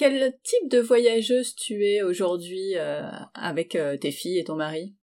Quel type de voyageuse tu es aujourd'hui euh, avec euh, tes filles et ton mari?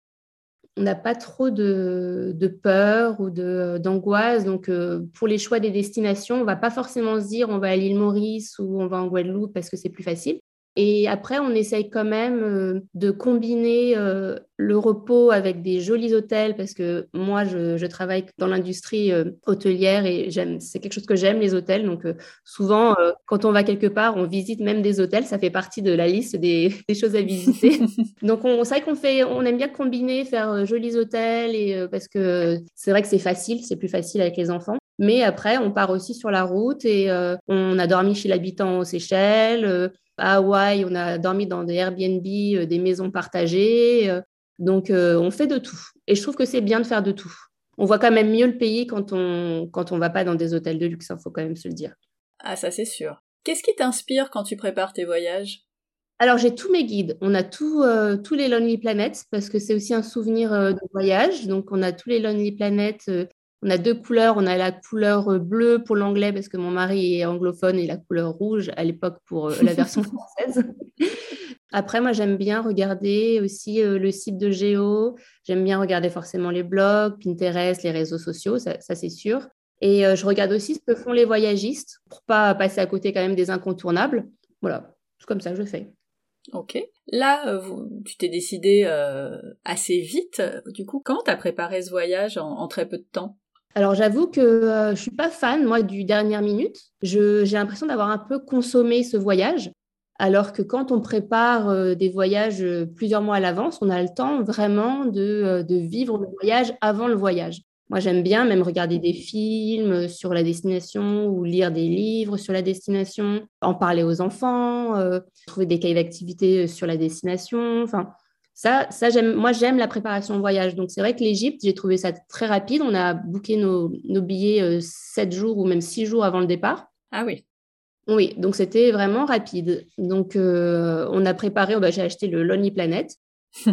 On n'a pas trop de, peur ou d'angoisse. Donc, euh, pour les choix des destinations, on ne va pas forcément se dire on va à l'île Maurice ou on va en Guadeloupe parce que c'est plus facile. Et après, on essaye quand même euh, de combiner euh, le repos avec des jolis hôtels parce que moi, je, travaille dans l'industrie euh, hôtelière et j'aime, c'est quelque chose que j'aime, les hôtels. Donc, souvent, quand on va quelque part, on visite même des hôtels. Ça fait partie de la liste des, choses à visiter. Donc, on, c'est vrai qu'on fait, on aime bien combiner, faire jolis hôtels et, parce que c'est vrai que c'est facile, c'est plus facile avec les enfants. Mais après, on part aussi sur la route et on a dormi chez l'habitant aux Seychelles à Hawaï, on a dormi dans des Airbnb, euh, des maisons partagées. Euh, donc, euh, on fait de tout. Et je trouve que c'est bien de faire de tout. On voit quand même mieux le pays quand on quand on va pas dans des hôtels de luxe, il hein, faut quand même se le dire. Ah, ça c'est sûr. Qu'est-ce qui t'inspire quand tu prépares tes voyages? Alors, j'ai tous mes guides. On a tous les Lonely Planets parce que c'est aussi un souvenir de voyage. Donc, on a tous les Lonely Planets on a deux couleurs. On a la couleur euh, bleue pour l'anglais parce que mon mari est anglophone et la couleur rouge à l'époque pour euh, la version française. Après, moi, j'aime bien regarder aussi euh, le site de Géo. J'aime bien regarder forcément les blogs, Pinterest, les réseaux sociaux, ça, c'est sûr. Et je regarde aussi ce que font les voyagistes pour pas passer à côté quand même des incontournables. Voilà, c'est comme ça que je fais. Ok. Là, tu t'es décidé assez vite. Du coup, quand t'as préparé ce voyage en très peu de temps? Alors j'avoue que euh, je suis pas fan moi du dernière minute. j'ai l'impression d'avoir un peu consommé ce voyage, alors que quand on prépare euh, des voyages euh, plusieurs mois à l'avance, on a le temps vraiment de, vivre le voyage avant le voyage. Moi j'aime bien même regarder des films sur la destination ou lire des livres sur la destination, en parler aux enfants, trouver des cahiers d'activité sur la destination. Enfin, ça, ça j'aime, moi, j'aime la préparation de voyage. Donc, c'est vrai que l'Égypte, j'ai trouvé ça très rapide. On a booké nos, billets euh, sept jours ou même six jours avant le départ. Ah oui. Oui, donc c'était vraiment rapide. Donc, euh, on a préparé, oh, bah, j'ai acheté le Lonely Planet.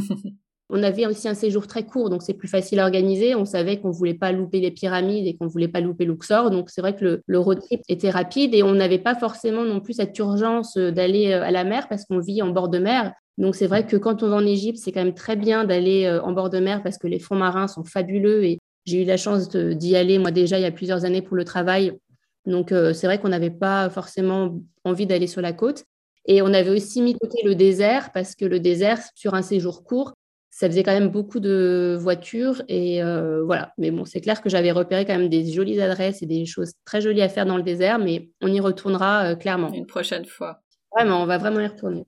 on avait aussi un séjour très court, donc c'est plus facile à organiser. On savait qu'on ne voulait pas louper les pyramides et qu'on ne voulait pas louper Luxor. Donc, c'est vrai que le, le, road trip était rapide et on n'avait pas forcément non plus cette urgence euh, d'aller à la mer parce qu'on vit en bord de mer. Donc c'est vrai que quand on va en Égypte, c'est quand même très bien d'aller euh, en bord de mer parce que les fonds marins sont fabuleux et j'ai eu la chance d'y aller moi déjà il y a plusieurs années pour le travail. Donc euh, c'est vrai qu'on n'avait pas forcément envie d'aller sur la côte. Et on avait aussi mis de côté le désert parce que le désert, sur un séjour court, ça faisait quand même beaucoup de voitures. Et euh, voilà. Mais bon, c'est clair que j'avais repéré quand même des jolies adresses et des choses très jolies à faire dans le désert, mais on y retournera clairement. Une prochaine fois. Vraiment, on va vraiment y retourner.